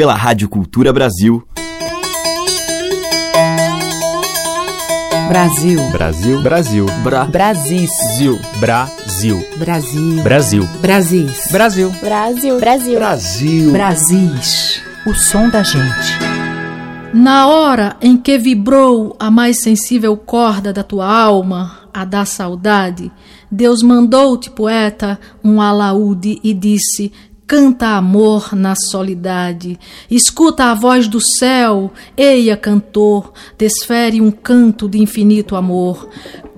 pela Rádio Cultura Brasil. Brasil. Brasil. Brasil. Bra. Brasis. Zil. Brasil. Brasil. Brasil. Brasis. Brasil. Brasil. Brasil. Brasil. Brasis. O som da gente. Na hora em que vibrou a mais sensível corda da tua alma, a da saudade, Deus mandou-te, poeta, um alaúde e disse: Canta amor na solidade. Escuta a voz do céu, eia cantor, desfere um canto de infinito amor.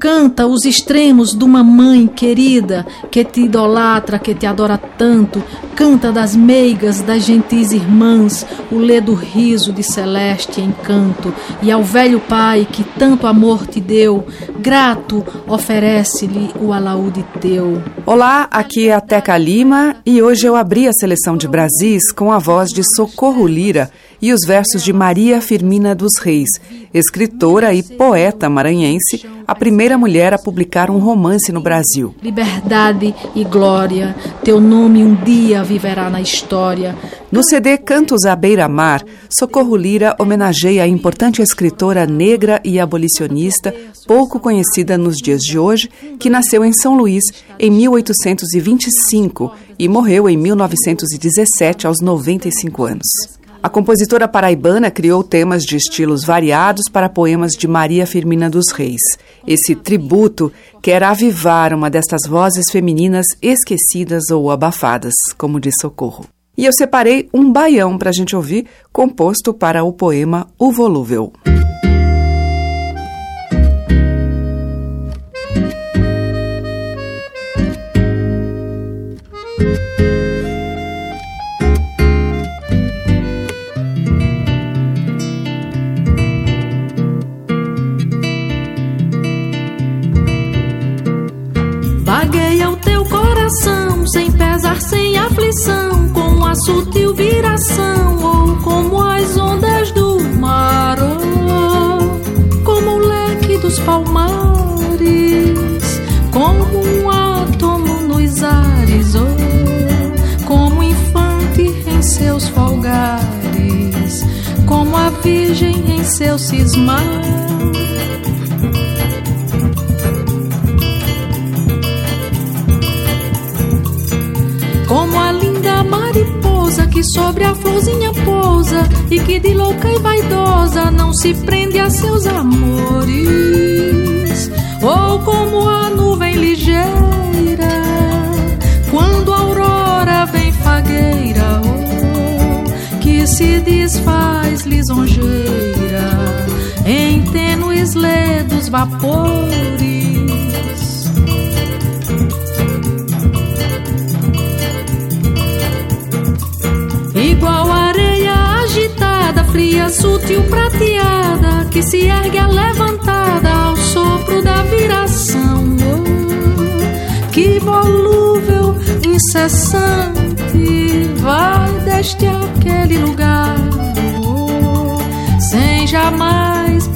Canta os extremos de uma mãe querida que te idolatra, que te adora tanto. Canta das meigas, das gentis irmãs, o ledo riso de celeste encanto. E ao velho pai que tanto amor te deu, grato, oferece-lhe o alaúde teu. Olá, aqui é a Teca Lima e hoje eu abri a seleção de Brasis com a voz de Socorro Lira e os versos de Maria Firmina dos Reis, escritora e poeta maranhense, a primeira mulher a publicar um romance no Brasil. Liberdade e glória, teu nome um dia viverá na história. No CD Cantos à Beira-Mar, Socorro Lira homenageia a importante escritora negra e abolicionista, pouco conhecida nos dias de hoje, que nasceu em São Luís em 1825 e morreu em 1917 aos 95 anos. A compositora paraibana criou temas de estilos variados para poemas de Maria Firmina dos Reis. Esse tributo quer avivar uma destas vozes femininas esquecidas ou abafadas, como diz Socorro. E eu separei um baião para a gente ouvir, composto para o poema O Volúvel.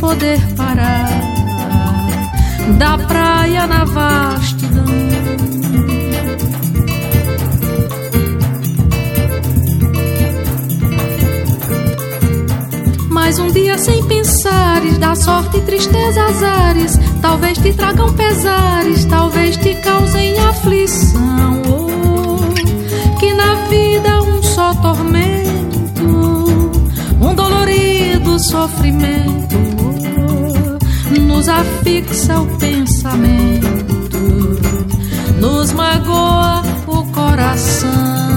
Poder parar, da praia na vastidão. Mas um dia sem pensares, da sorte e tristeza azares, talvez te tragam pesares, talvez te causem aflição. Oh, que na vida um só tormento, um dolorido sofrimento, nos afixa o pensamento, nos magoa o coração.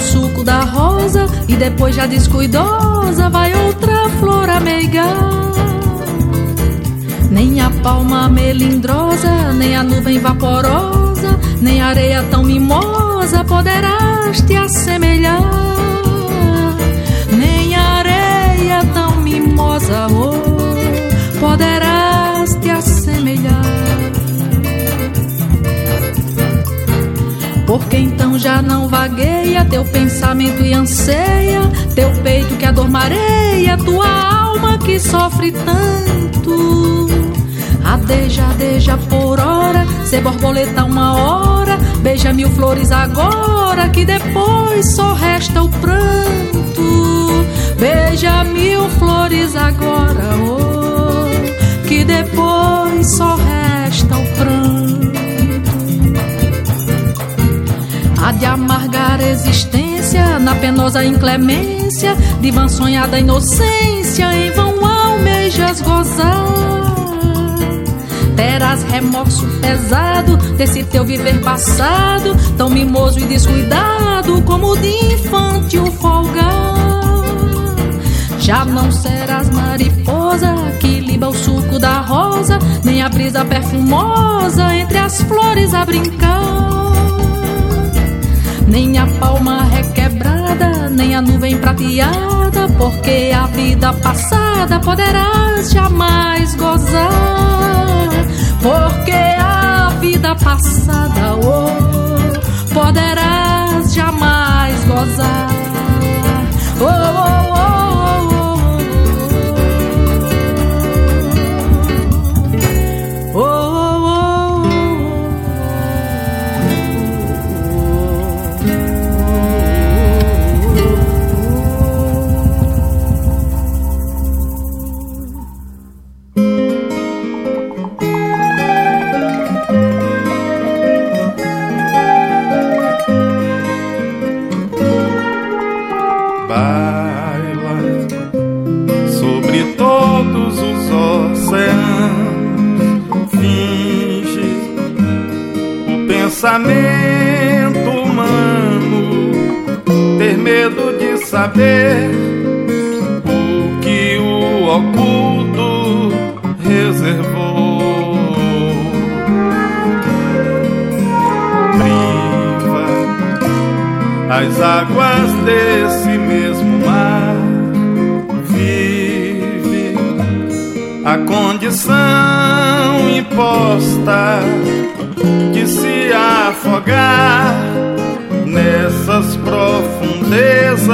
Suco da rosa e depois já descuidosa vai outra flor ameigar. Nem a palma melindrosa, nem a nuvem vaporosa, nem a areia tão mimosa poderás te assemelhar. Nem a areia tão mimosa, oh, poderás Porque então já não vagueia teu pensamento e anseia, teu peito que a dor mareia, tua alma que sofre tanto. Adeja, adeja por hora, ser borboleta uma hora, beija mil flores agora, que depois só resta o pranto. Beija mil flores agora, oh, que depois só resta o pranto. De amargar existência na penosa inclemência, de vã sonhada inocência, em vão almejas gozar. Terás remorso pesado desse teu viver passado, tão mimoso e descuidado como de infante o folgar. Já não serás mariposa que liba o suco da rosa, nem a brisa perfumosa entre as flores a brincar nem a palma requebrada, nem a nuvem prateada, porque a vida passada poderás jamais gozar. Porque a vida passada, oh, poderás jamais gozar. Oh, oh, oh. Pensamento humano ter medo de saber o que o oculto reservou. Priva as águas desse mesmo mar. Vive a condição imposta de se afogar nessas profundezas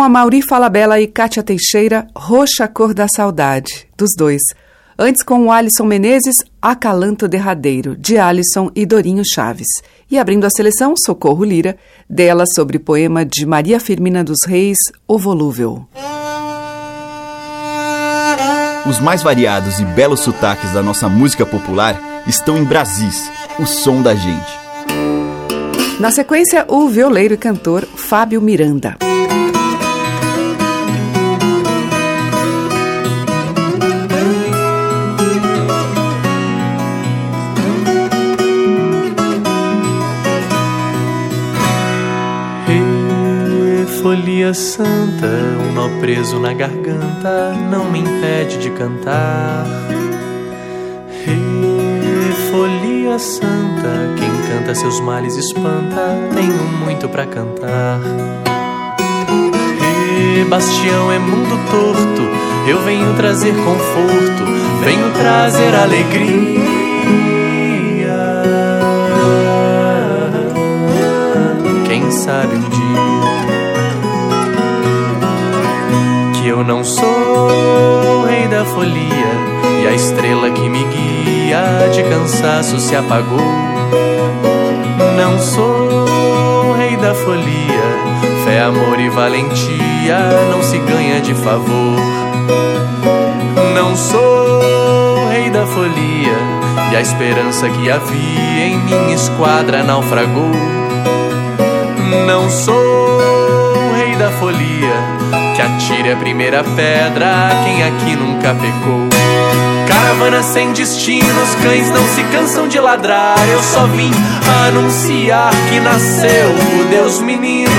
com a Mauri Falabella e Kátia Teixeira, Roxa Cor da Saudade, dos dois. Antes com o Alisson Menezes, Acalanto Derradeiro, de Alisson e Dorinho Chaves. E abrindo a seleção, Socorro Lira, dela sobre poema de Maria Firmina dos Reis, O Volúvel. Os mais variados e belos sotaques da nossa música popular estão em Brasis, o som da gente. Na sequência, o violeiro e cantor Fábio Miranda. Folia santa, um nó preso na garganta não me impede de cantar. Folia folia santa, quem canta seus males espanta, tenho muito para cantar. E Bastião é mundo torto, eu venho trazer conforto, venho trazer alegria. Quem sabe não sou o rei da folia e a estrela que me guia de cansaço se apagou. Não sou o rei da folia, fé, amor e valentia não se ganha de favor. Não sou o rei da folia, e a esperança que havia em minha esquadra naufragou. Não sou o rei da folia, que atire a primeira pedra quem aqui nunca pecou. Caravana sem destino, os cães não se cansam de ladrar. Eu só vim anunciar que nasceu o Deus menino.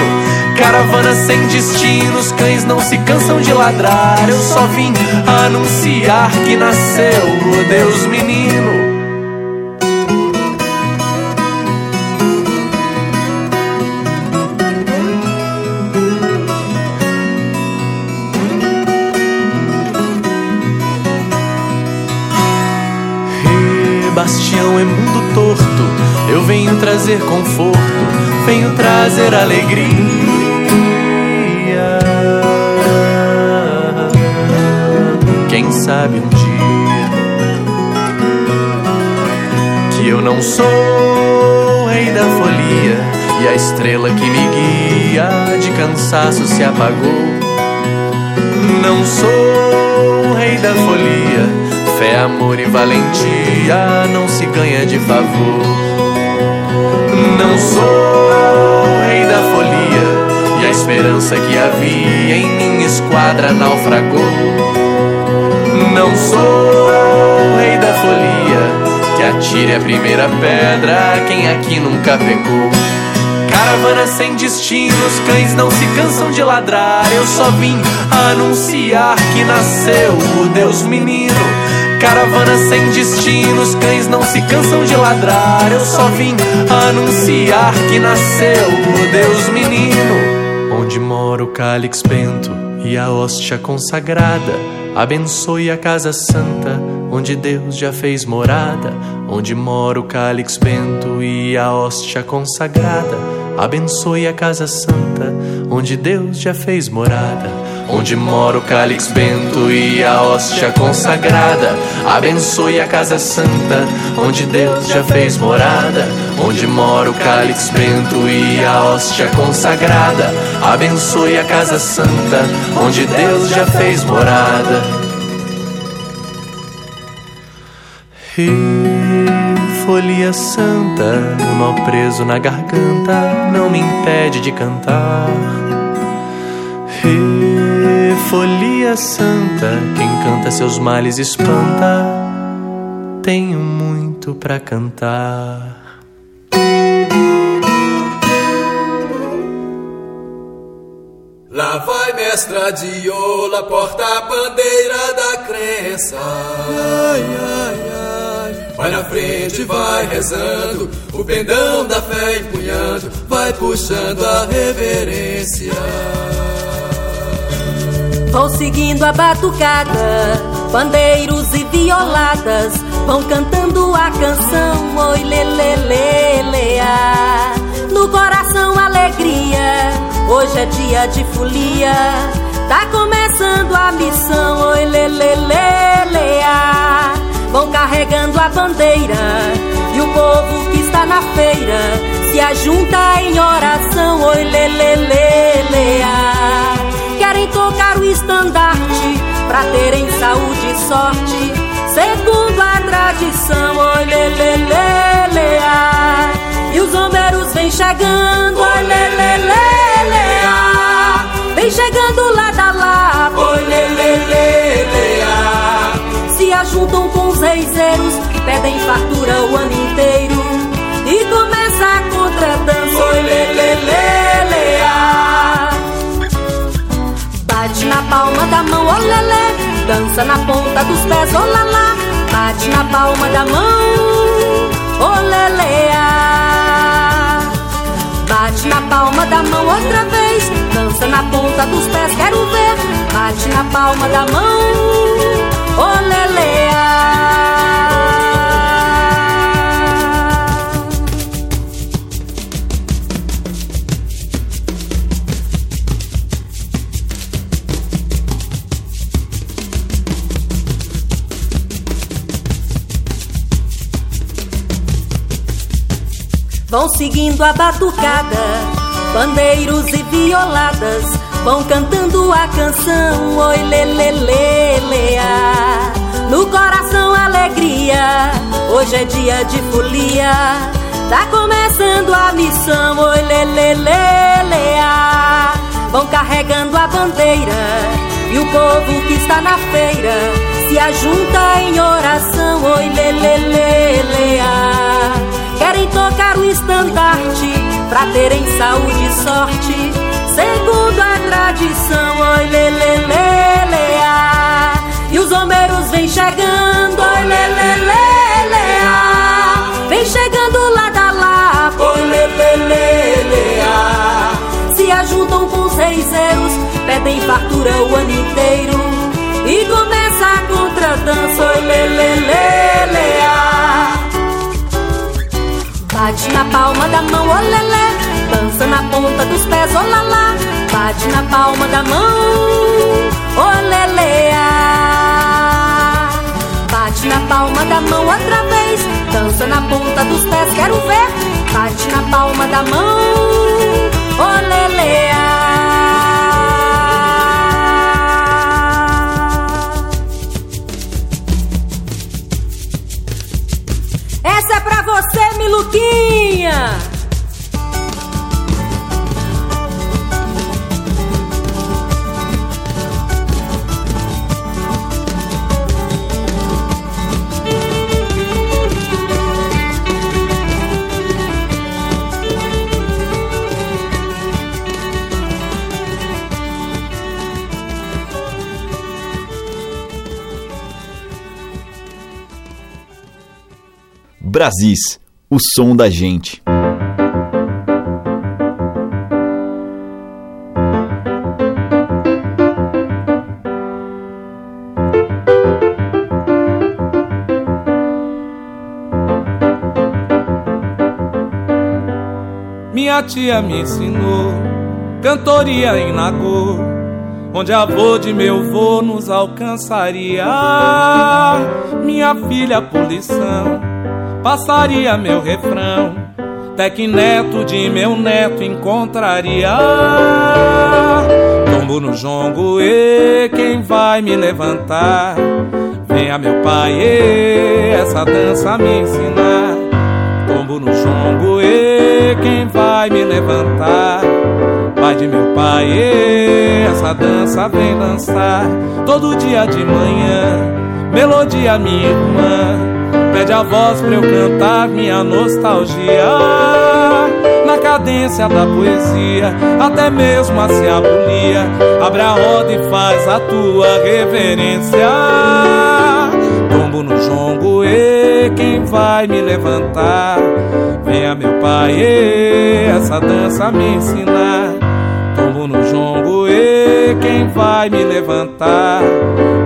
Caravana sem destino, os cães não se cansam de ladrar. Eu só vim anunciar que nasceu o Deus menino. Bastião é mundo torto. Eu venho trazer conforto, venho trazer alegria. Quem sabe um dia que eu não sou o rei da folia e a estrela que me guia de cansaço se apagou. Não sou o rei da folia Fé, amor e valentia não se ganha de favor. Não sou rei da folia e a esperança que havia em minha esquadra naufragou. Não sou rei da folia que atire a primeira pedra quem aqui nunca pecou. Caravana sem destino, os cães não se cansam de ladrar. Eu só vim anunciar que nasceu o Deus menino Caravana sem destino, os cães não se cansam de ladrar. Eu só vim anunciar que nasceu o Deus menino. Onde mora o cálix bento e a hóstia consagrada. Abençoe a casa santa, onde Deus já fez morada. Onde mora o cálix bento e a hóstia consagrada. Abençoe a casa santa, onde Deus já fez morada onde mora o cálix bento e a hóstia consagrada. Abençoe a casa santa, onde Deus já fez morada, onde mora o cálix bento e a hóstia consagrada. Abençoe a casa santa, onde Deus já fez morada. E folia santa, um nó preso na garganta, não me impede de cantar. E folia santa, quem canta seus males espanta. Tenho muito para cantar. Lá vai mestra de ola, porta a bandeira da crença. Ai, ai, ai. Vai na frente, vai rezando, o pendão da fé empunhando, vai puxando a reverência. Vão seguindo a batucada, pandeiros e violadas vão cantando a canção Oi lelelelea. No coração alegria, hoje é dia de folia. Tá começando a missão Oi lelelelea. Vão carregando a bandeira e o povo que está na feira se ajunta em oração Oi lelelelea querem tocar o estandarte pra terem saúde e sorte, segundo a tradição. Oi, lê, lê, lê, lê, ah. E os homeiros vêm chegando, pedem fartura o ano inteiro. E começa a contradança, lê, lê, lê, lê. Bate na palma da mão, olelê Dança na ponta dos pés, olala Bate na palma da mão olelea. Bate na palma da mão outra vez, dança na ponta dos pés, quero ver. Bate na palma da mão. Vão seguindo a batucada, bandeiros e violadas vão cantando a canção, oi lelelelea. No coração alegria, hoje é dia de folia. Tá começando a missão, oi lelelelea. Vão carregando a bandeira e o povo que está na feira se ajunta em oração, oi lelelelea querem tocar o estandarte pra terem saúde e sorte. Segundo a tradição, oi lelelelea. E os homeiros vêm chegando, oi lelelelea. Vem chegando lá da lá, oi lelelelea. Se ajuntam com os reiseiros, pedem fartura o ano inteiro. E começa a contradança, oi lelelelea. Bate na palma da mão, olelé. Dança na ponta dos pés, olalá. Bate na palma da mão, olelea. Bate na palma da mão outra vez. Dança na ponta dos pés, quero ver. Bate na palma da mão, olelea. Essa é pra você, Miluquinha! Brasis, o som da gente. Minha tia me ensinou cantoria em Nagô, onde a avô de meu vô nos alcançaria. Minha filha, por lição passaria meu refrão. Até que neto de meu neto encontraria. Tombo no jongo, e quem vai me levantar? Venha meu pai, e essa dança me ensinar. Tombo no jongo, e quem vai me levantar? Pai de meu pai, e essa dança vem dançar. Todo dia de manhã, melodia minha irmã Pede a voz pra eu cantar minha nostalgia. Na cadência da poesia Até mesmo a se abolia. Abre a roda e faz a tua reverência. Tombo no jongo, e quem vai me levantar? Venha meu pai, e essa dança me ensinar No jongo, e quem vai me levantar?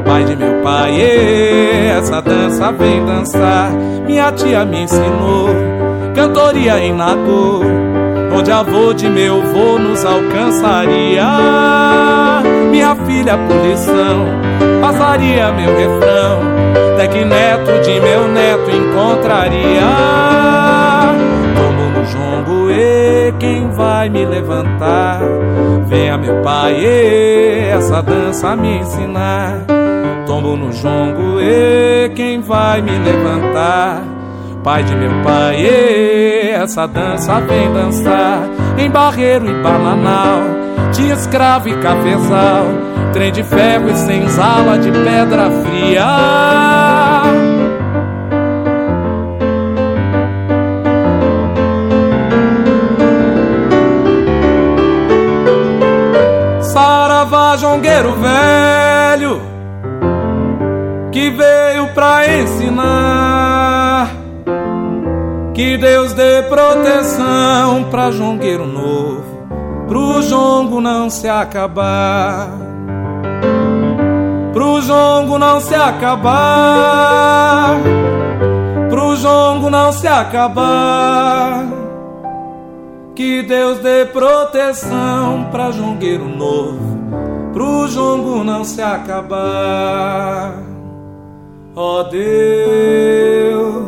pai de meu pai, e essa dança vem dançar. Minha tia me ensinou cantoria em Nagô, onde avô de meu vô nos alcançaria. Minha filha, por lição, passaria meu refrão, até que neto de meu neto encontraria. Quem vai me levantar? Venha meu pai, e essa dança me ensinar tombo no jongo, e quem vai me levantar? Pai de meu pai, e essa dança vem dançar em Barreiro e Bananal, tinha escravo e cafezal, trem de ferro e senzala de pedra fria. Jongueiro velho que veio pra ensinar Que Deus dê proteção pra jongueiro novo, pro jongo não se acabar. Pro jongo não se acabar. Pro jongo não se acabar. Que Deus dê proteção pra jongueiro novo, pro jongo não se acabar. Ó oh Deus,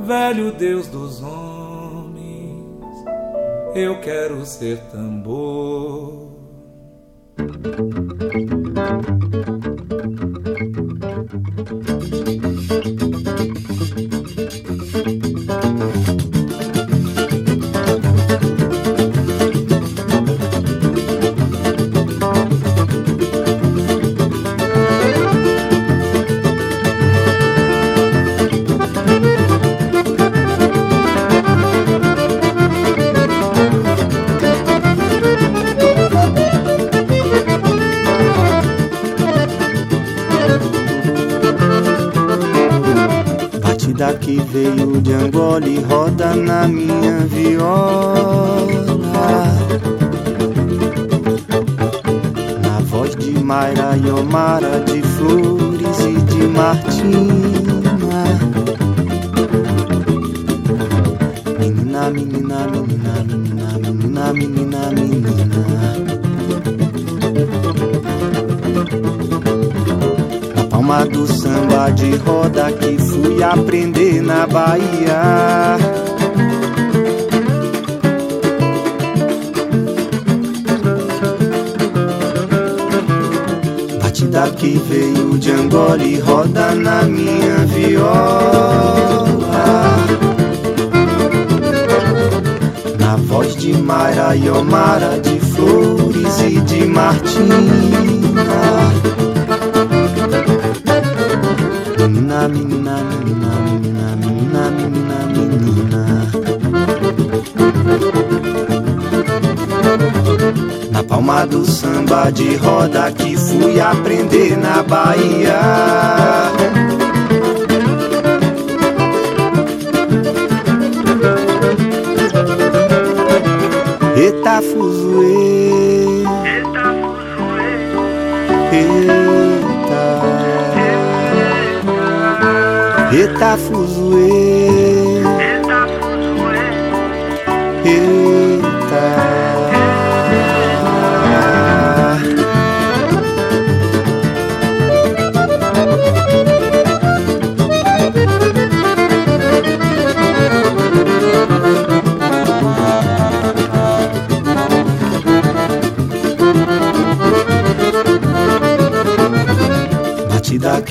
velho Deus dos homens, eu quero ser tambor. Que veio de Angola e roda na minha viola. Na voz de Mayra e Omara, de Flores e de Martina. Menina, menina, menina, menina, menina, menina, menina. alma do samba de roda que fui aprender na Bahia. Batida que veio de Angola e roda na minha viola. Na voz de Mayra e Omara, de Flores e de Martina. Menina, menina, menina, menina, menina, menina, Na palma do samba de roda que fui aprender na Bahia. Eita fuzuê. Eita fuzuê Eita fuzuê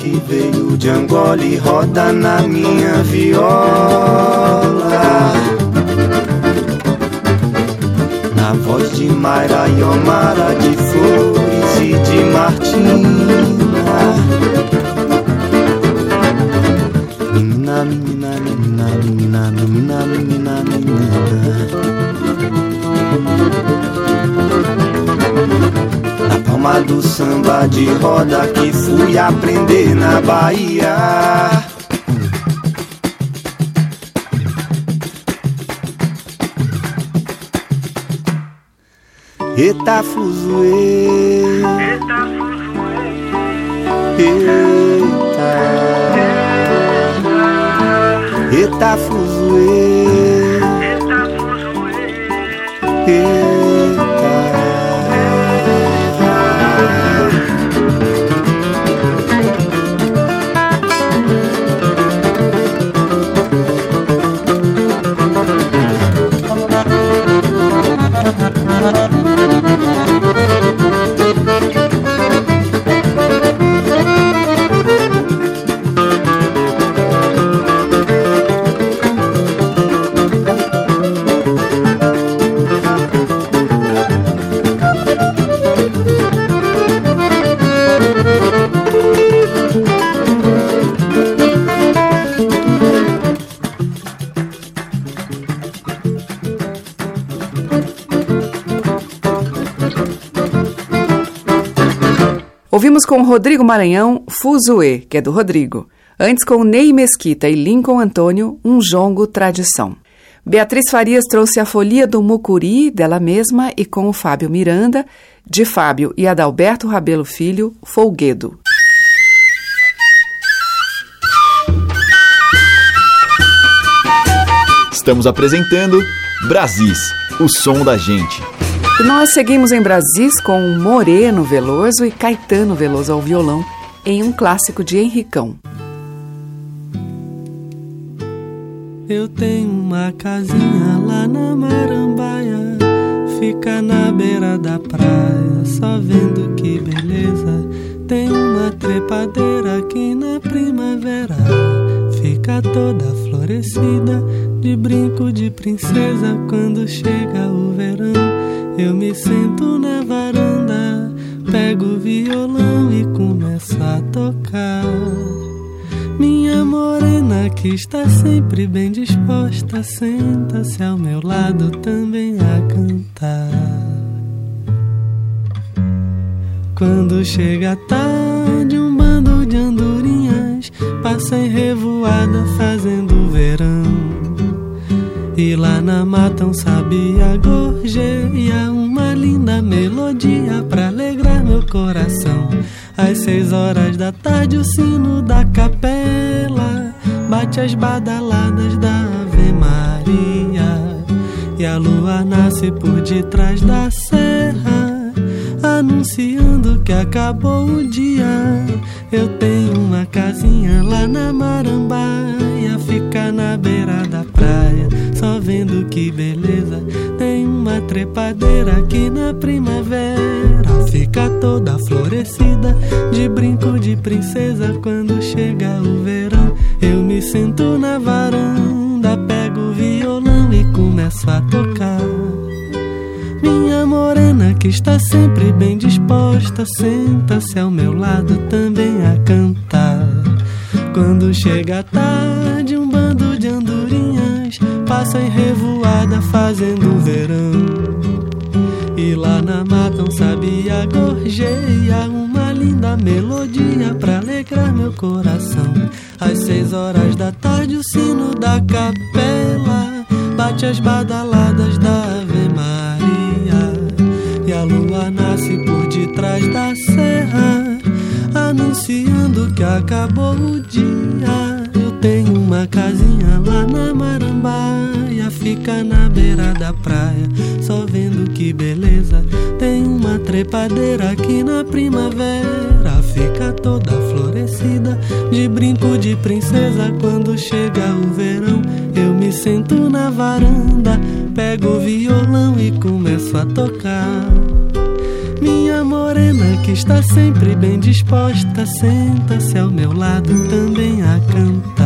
que veio de Angola e roda na minha viola. Na voz de Mayra e Omara, de Flores e de Martina. Menina, menina, menina, menina, menina, menina, menina palma do samba de roda que fui aprender na Bahia. Eita fuzuê. Eita fuzuê. Eita. Eita fuzuê. Eita fuzuê. Eita Ouvimos com Rodrigo Maranhão Fuzue, que é do Rodrigo. Antes, com Ney Mesquita e Lincoln Antônio, um jongo tradição. Beatriz Farias trouxe a Folia do Mucuri, dela mesma, e com o Fábio Miranda, de Fábio e Adalberto Rabelo Filho, Folguedo. Estamos apresentando Brasis, o som da gente. E nós seguimos em Brasis com Moreno Veloso e Caetano Veloso ao violão, em um clássico de Henricão. Eu tenho uma casinha lá na Marambaia, fica na beira da praia, só vendo que beleza. Tem uma trepadeira aqui na primavera, fica toda florescida, de brinco de princesa. Quando chega o verão, eu me sento na varanda, pego o violão e começo a tocar. Minha morena que está sempre bem disposta, senta-se ao meu lado também a cantar. Quando chega tarde, um de andorinhas passa em revoada fazendo verão. E lá na mata um sabia gorjeia uma linda melodia pra alegrar meu coração. Às seis horas da tarde, o sino da capela bate as badaladas da Ave Maria. E a lua nasce por detrás da serra, anunciando que acabou o dia. Eu tenho uma casinha lá na Marambaia, fica na beira da praia, só vendo que beleza. Tem uma trepadeira aqui na primavera, fica toda florescida, de brinco de princesa. Quando chega o verão, eu me sento na varanda, pego o violão e começo a tocar. Minha morena que está sempre bem disposta, senta-se ao meu lado também a cantar. Quando chega a tarde, um bando de andorinhas passa em revoada fazendo verão. E lá na mata um sabia gorjeia uma linda melodia pra alegrar meu coração. Às seis horas da tarde o sino da capela bate as badaladas da Ave Maria. E a lua nasce por detrás da serra, anunciando que acabou o dia. Eu tenho uma casinha lá na Marambaia, fica na beira da praia, só vendo que beleza. Tem uma trepadeira aqui na primavera, fica toda florescida, de brinco de princesa. Quando chega o verão, eu me sento na varanda, pego o violão e começo a tocar. Que está sempre bem disposta, senta-se ao meu lado também a cantar.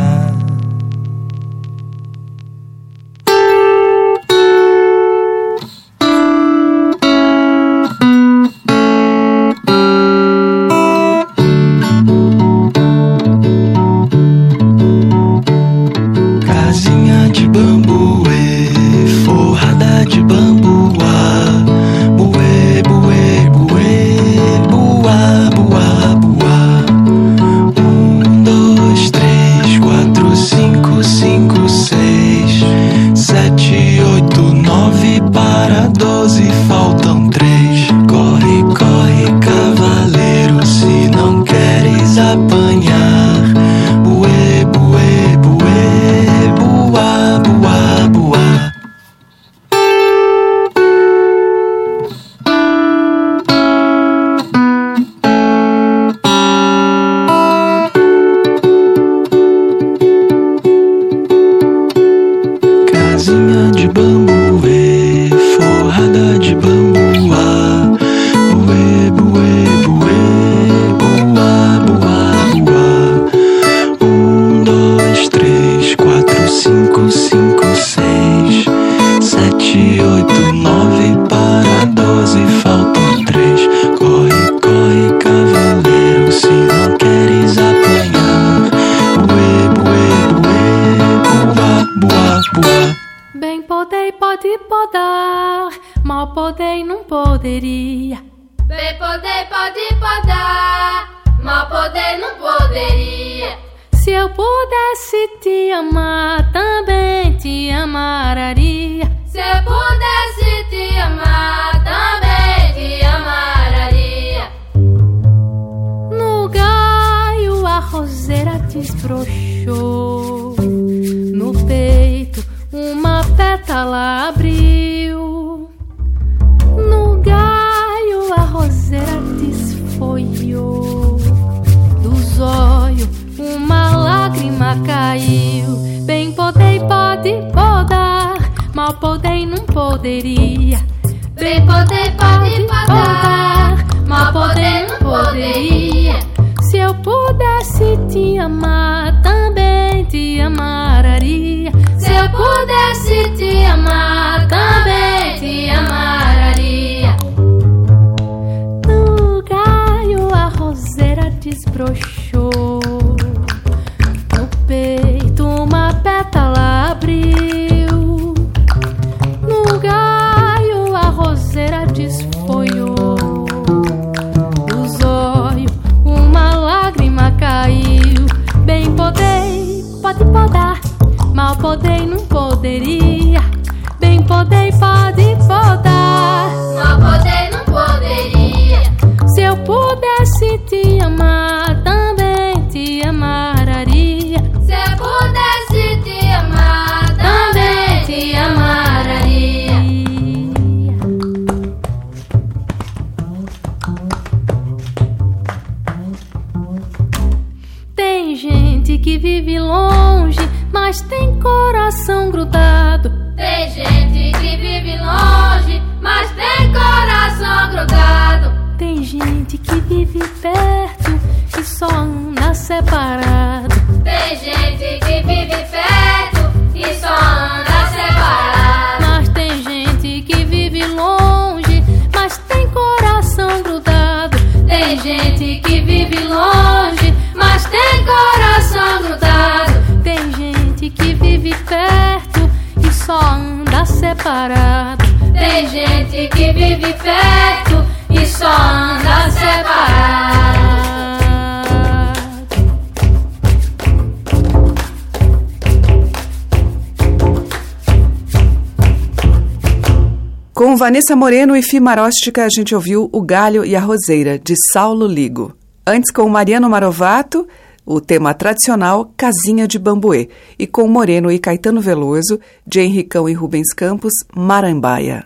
Vanessa Moreno e Fimaróstica, a gente ouviu O Galho e a Roseira, de Saulo Ligo. Antes, com Mariano Marovato, o tema tradicional Casinha de Bambuê. E com Moreno e Caetano Veloso, de Henricão e Rubens Campos, Marambaia.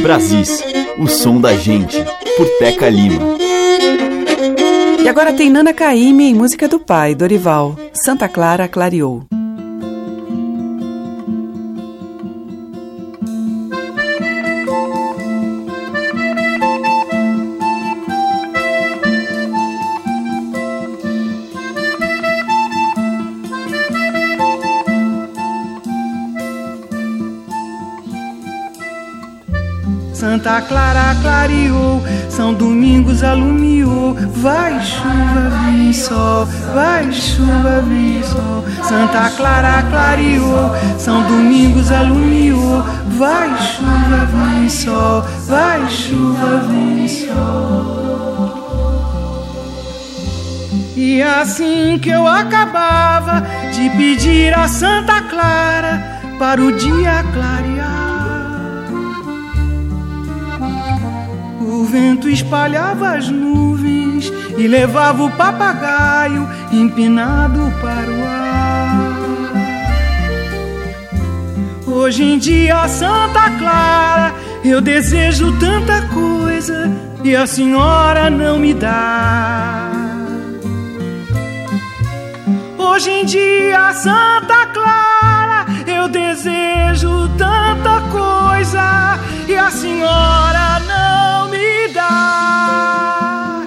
Brasis, o som da gente, por Teca Lima. E agora tem Nana Caymmi em música do pai, Dorival. Santa Clara clareou. Santa Clara clareou, São Domingos alumiou. Vai chuva, vem sol, vai chuva, vem sol. Santa Clara clareou, São Domingos alumiou. Vai chuva, vem sol, vai chuva, vem sol. E assim que eu acabava de pedir a Santa Clara para o dia clarear. Vento espalhava as nuvens e levava o papagaio empinado para o ar. Hoje em dia, Santa Clara, eu desejo tanta coisa e a senhora não me dá. Hoje em dia, Santa Clara, eu desejo tanta coisa e a senhora não me dá.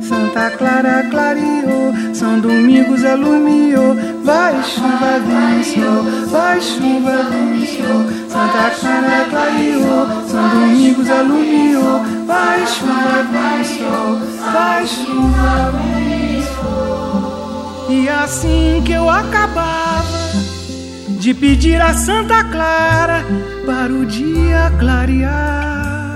Santa Clara clareou, São Domingos alumiou. Vai chuva, vem sol, vai chuva, vem sol. Santa Clara clareou, São Domingos alumiou. Vai chuva, vem sol, vai chuva, vem sol. E assim que eu acabava de pedir a Santa Clara para o dia clarear.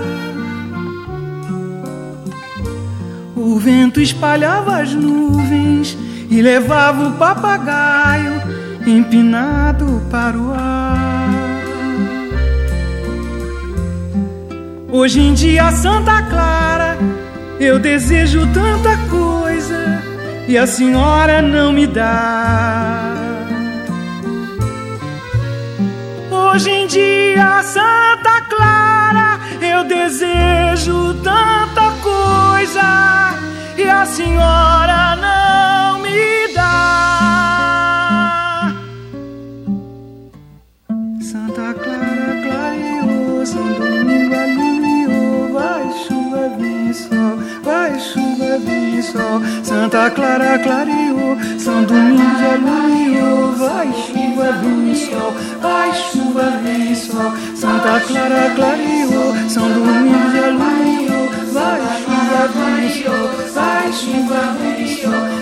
O vento espalhava as nuvens e levava o papagaio empinado para o ar. Hoje em dia, Santa Clara, eu desejo tanta coisa e a senhora não me dá. Hoje em dia, Santa Clara, eu desejo tanta coisa e a senhora não me dá. Santa Clara clareou, São Domingo alumiou, vai chuva, vem sol, vai chuva, vem sol. Santa Clara clareou, São Domingo alumiou, vai chuva, vem sol, vai chuva, vem sol. Santa Clara clareou, São Domingo alumiou, vai chuva, vem sol, vai chuva, vem sol.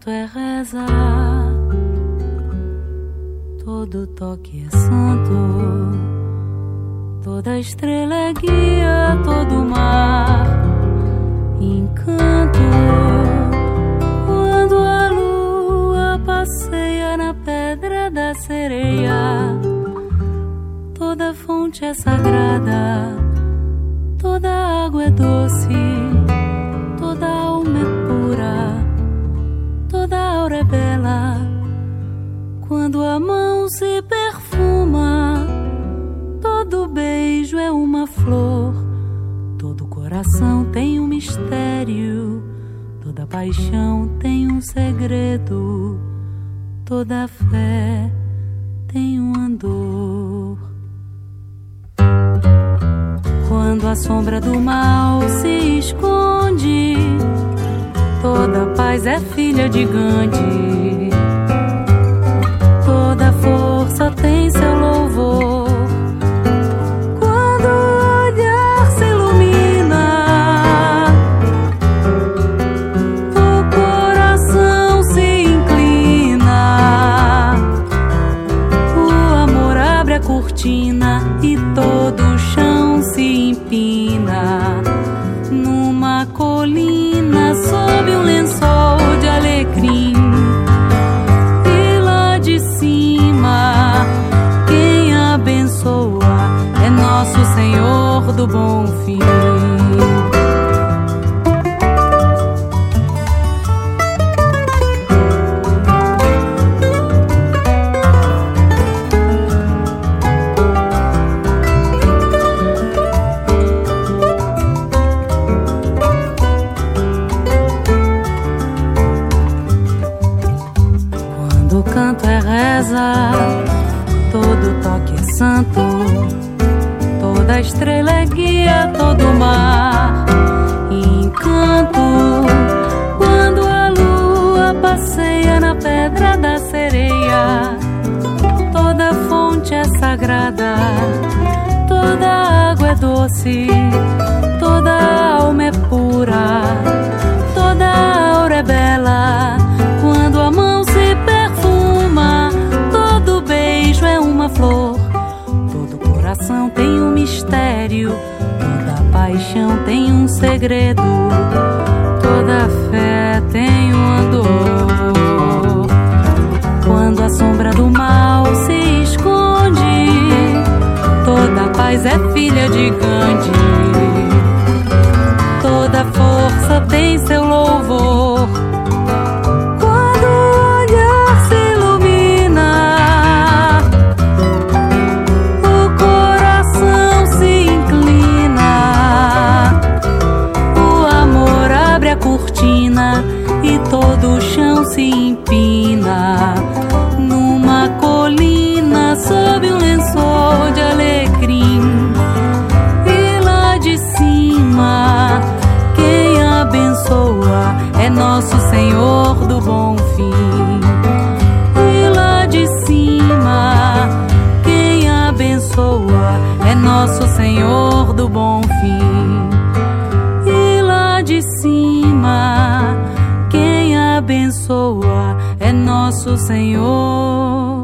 Quando é bela. Quando a mão se perfuma, todo beijo é uma flor. Todo coração tem um mistério, toda paixão tem um segredo, toda fé tem um andor. Quando a sombra do mal se esconde, Toda paz é filha de Gandhi. Toda força tem seu louvor. Quando o olhar se ilumina, o coração se inclina. O amor abre a cortina e todo o chão se empina. Sagrada, toda água é doce, toda alma é pura, toda aura é bela. Quando a mão se perfuma, todo beijo é uma flor. Todo coração tem um mistério, toda paixão tem um segredo, toda fé tem paz é filha de Gandhi. Senhor do bom fim. E lá de cima, quem abençoa é nosso Senhor do bom fim. E lá de cima, quem abençoa é nosso Senhor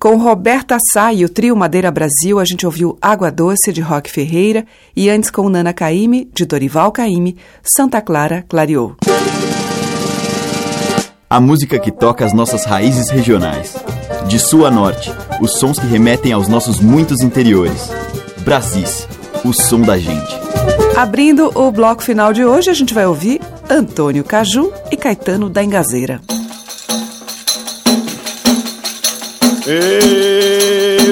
Com Roberta Sá e o trio Madeira Brasil, a gente ouviu Água Doce, de Roque Ferreira, e antes com Nana Caime, de Dorival Caime, Santa Clara clareou. A música que toca as nossas raízes regionais. De sul a norte, os sons que remetem aos nossos muitos interiores. Brasis, o som da gente. Abrindo o bloco final de hoje, a gente vai ouvir Antônio Caju e Caetano da Engazeira. Ei,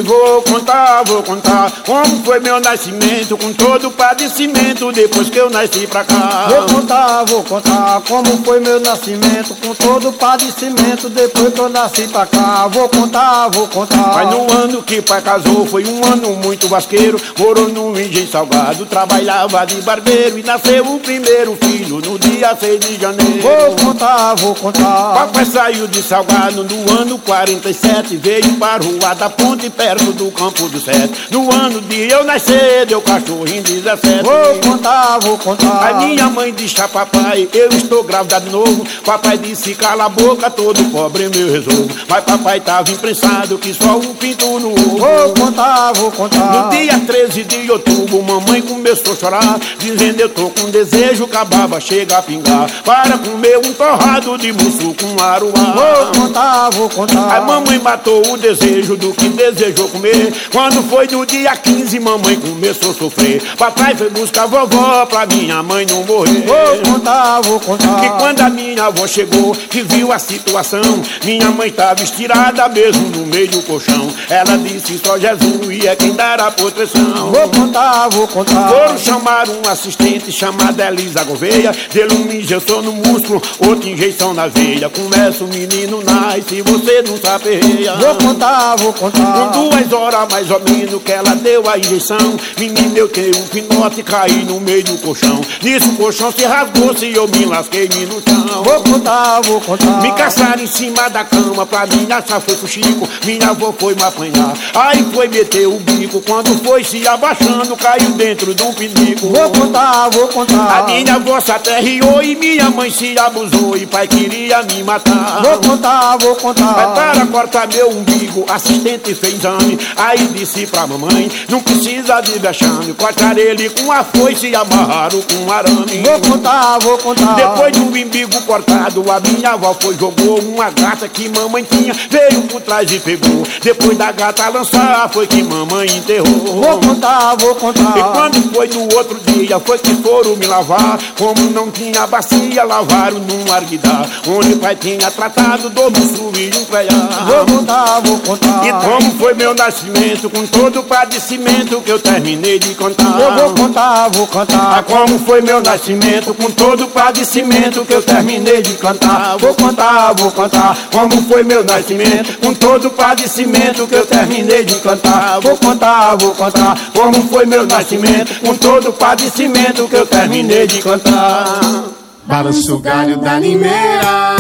vou contar, vou contar como foi meu nascimento com todo o padecimento depois que eu nasci pra cá. Vou contar, vou contar como foi meu nascimento com todo o padecimento depois que eu nasci pra cá. Vou contar, vou contar. Mas no ano que pai casou foi um ano muito vasqueiro, morou num engenho salgado, trabalhava de barbeiro e nasceu o primeiro filho no dia 6 de janeiro. Vou contar, vou contar. Papai saiu de Salgado no ano 47, veio para Rua da Ponte, do Campo do Sete. No ano de eu nascer, deu cachorro em 17. Vou contar, vou contar. A minha mãe disse a papai, eu estou grávida de novo. Papai disse, cala a boca, todo pobre é meu resolvo. Mas papai tava imprensado que só um pinto no ovo. Vou contar, vou contar. No dia 13 de outubro, mamãe começou a chorar, dizendo eu tô com desejo, acabava, chega a pingar. Para comer um torrado de musso com aruá. Vou contar, vou contar. A mamãe matou o desejo do que desejou comer. Quando foi no dia 15, mamãe começou a sofrer. Papai foi buscar vovó pra minha mãe não morrer. Vou contar, vou contar. E quando a minha avó chegou, que viu a situação, minha mãe tava estirada mesmo no meio do colchão. Ela disse só Jesus é quem dará proteção. Vou contar, vou contar. Foram chamar um assistente chamado Elisa Gouveia. Dele uma injeção no músculo, outra injeção na veia. Começa o menino nasce, você não sapeia. Vou contar, vou contar. Com duas horas mais ou menos que ela deu a injeção. Menino, eu tenho um pinote caí no meio do colchão. Nisso o colchão se rasgou-se e eu me lasquei-me no chão. Vou contar, vou contar. Me caçaram em cima da cama pra mim achar foi pro Chico. Minha avó foi me apanhar. Aí foi meter o bico. Quando foi se abaixando, caiu dentro de um pinico. Vou contar, vou contar. A minha avó se aterriou e minha mãe se abusou. E pai queria me matar. Vou contar, vou contar. É para cortar meu umbigo, assistente fez exame. Aí disse pra mamãe: Não precisa de vexame. Cortar ele com a foice e amarraram com arame. Vou contar, vou contar. Depois do umbigo cortado, a minha avó foi jogou uma gata que mamãe tinha. Veio por trás e pegou. Depois da gata lançar, foi que mamãe enterrou. Vou contar, vou contar. E quando foi no outro dia, foi que foram me lavar. Como não tinha bacia, lavaram num arguidar. Onde o pai tinha tratado do um preiar. Vou contar, vou contar. E como foi meu nascimento, com todo o padecimento que eu terminei de contar. Eu vou contar, vou contar. Ah, como foi meu nascimento, com todo o padecimento que eu terminei de cantar. Vou contar, vou contar. Como foi meu nascimento, com todo o padecimento que eu terminei de cantar. Vou contar, vou contar. Como foi meu nascimento, com todo o padecimento que eu terminei de cantar. Balança o galho da limeira,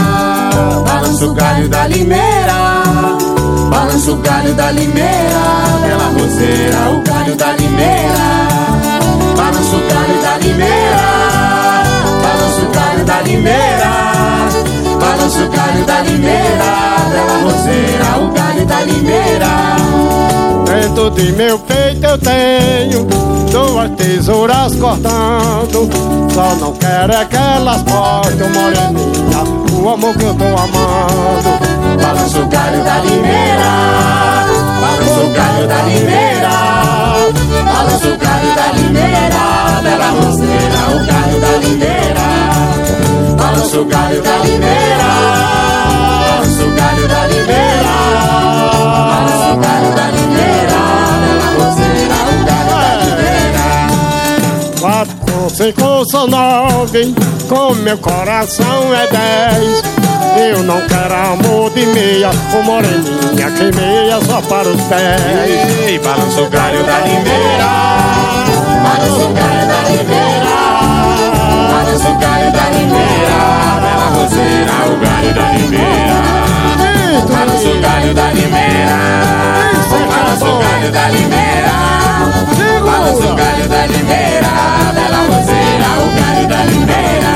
balança o galho da limeira, balança o galho da limeira, bela roseira, o galho da limeira, balança o galho da limeira, balança o galho da limeira, balança o galho da limeira, bela roseira, o galho da limeira. Dentro de meu peito eu tenho duas tesouras cortando. Só não quero é que elas cortem, moreninha, o amor que eu tô amando. balança o galho da limeira, balança o galho da limeira, balança o galho da limeira, bela roseira, o galho da limeira, balança o galho da limeira, balança o galho da limeira, balança o galho da limeira, Quatro, cinco, são nove, com meu coração é dez. Eu não quero amor de meia, ou moreninha que meia só para os pés. Ei, balança o galho da limeira, balança o galho da limeira, balança o galho da limeira, bela roseira, o galho da limeira, balança o galho da limeira, balança o galho da limeira, balança o galho da limeira, roseira, o galho da limeira.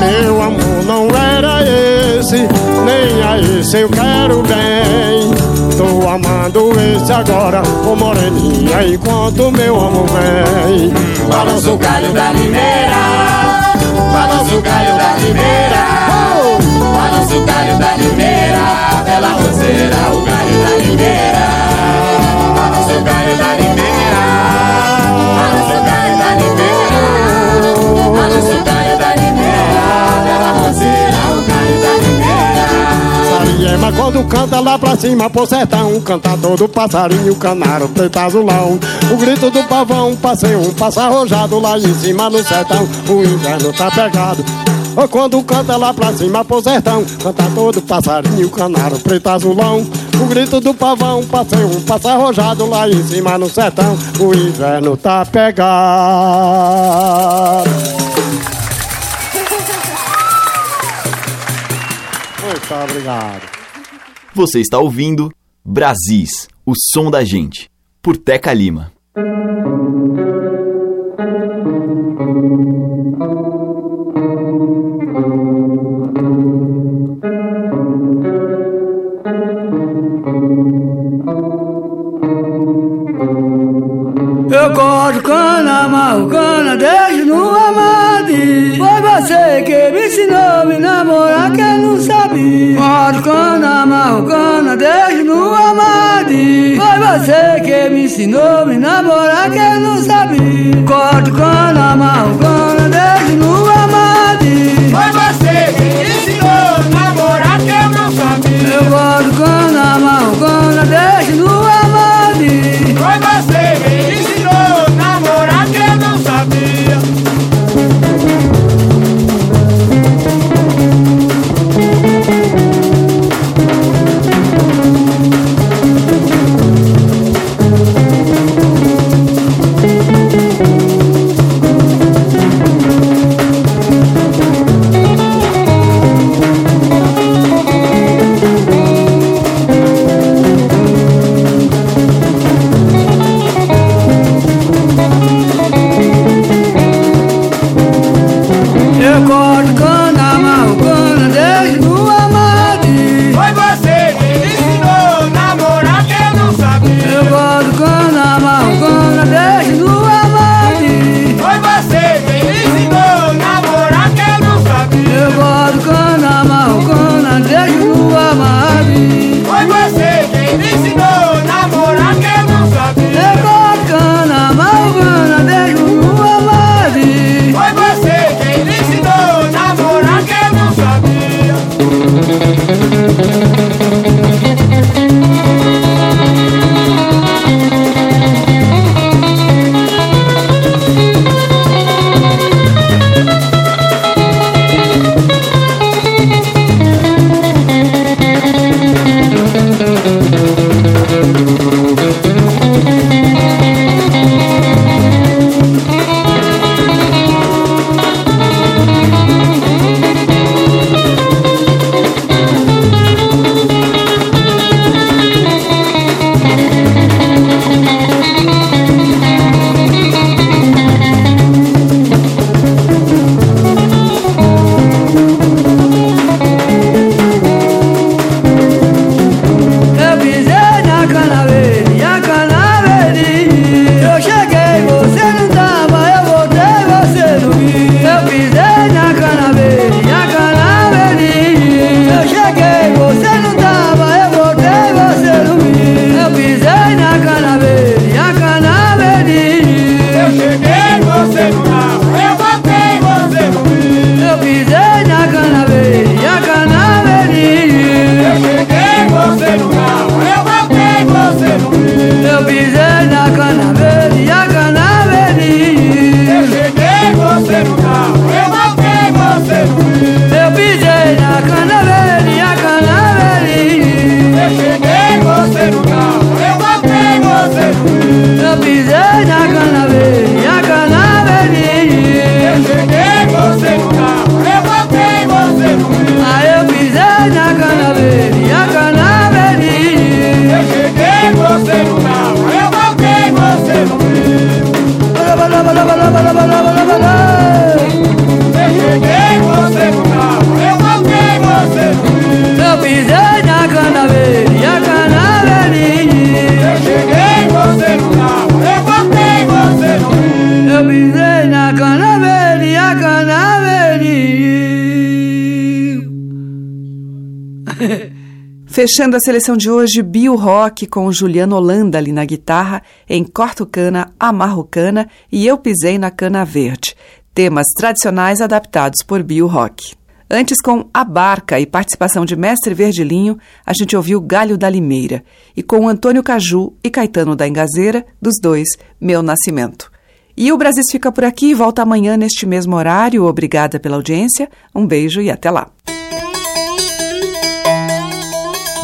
Meu amor não era esse, nem a esse eu quero bem. Tô amando esse agora, ô moreninha, enquanto meu amor vem. Balança o galho da limeira, balança o galho da limeira, balança o galho da limeira, bela roseira, o galho da limeira, balança o galho da limeira, Quando canta lá pra cima pro sertão Canta todo passarinho, canaro, preto azulão. O grito do pavão, passei um passa arrojado Lá em cima no sertão, o inverno tá pegado. Quando canta lá pra cima pro sertão Canta todo passarinho, canaro, preto azulão. O grito do pavão, passei um passa arrojado Lá em cima no sertão, o inverno tá pegado. Muito obrigado Você está ouvindo Brasis, o som da gente, por Teca Lima. Eu gosto cana, amarro cana, deixo no amade. Foi você que me ensinou me namorar que cana, amarro cana, deixo no amade. Foi você que me ensinou me namorar que eu não sabia. Gosto cana, amarro cana, deixo no amade. Foi você que me ensinou a namorar que eu não sabia. Eu gosto cana, amarro cana, deixo no amade. Foi Fechando a seleção de hoje, Bio Rock com Juliano Holanda ali na guitarra, em Corto Cana, Amarro Cana e Eu Pisei na Cana Verde. Temas tradicionais adaptados por Bio Rock. Antes, com A Barca e participação de Mestre Verdilinho, a gente ouviu Galho da Limeira. E com Antônio Caju e Caetano da Engazeira, dos dois, Meu Nascimento. E o Brasil fica por aqui e volta amanhã neste mesmo horário. Obrigada pela audiência, um beijo e até lá.